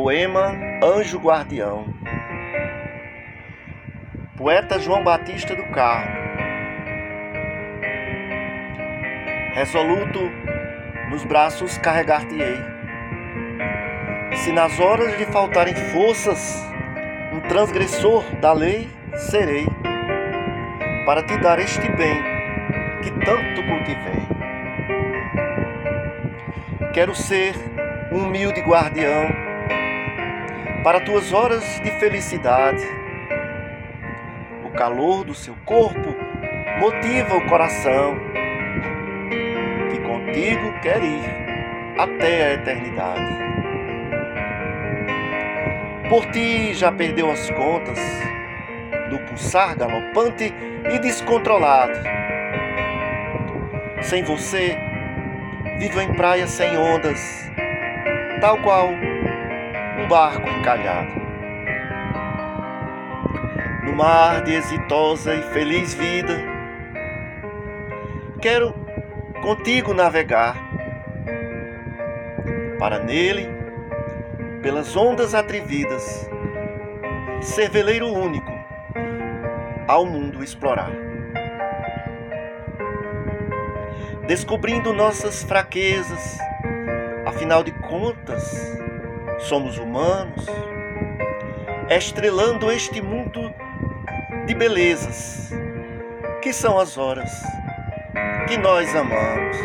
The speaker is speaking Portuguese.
Poema Anjo Guardião. Poeta João Batista do Carmo. Resoluto nos braços carregar-te-ei. Se nas horas de faltarem forças, um transgressor da lei serei, para te dar este bem que tanto cultivei. Quero ser um humilde guardião para tuas horas de felicidade. O calor do seu corpo motiva o coração que contigo quer ir até a eternidade. Por ti já perdeu as contas do pulsar galopante e descontrolado. Sem você, vivo em praia sem ondas, tal qual barco encalhado. No mar de exitosa e feliz vida, quero contigo navegar, para nele, pelas ondas atrevidas, ser veleiro único ao mundo explorar. Descobrindo nossas fraquezas, afinal de contas, somos humanos, estrelando este mundo de belezas, que são as horas que nós amamos.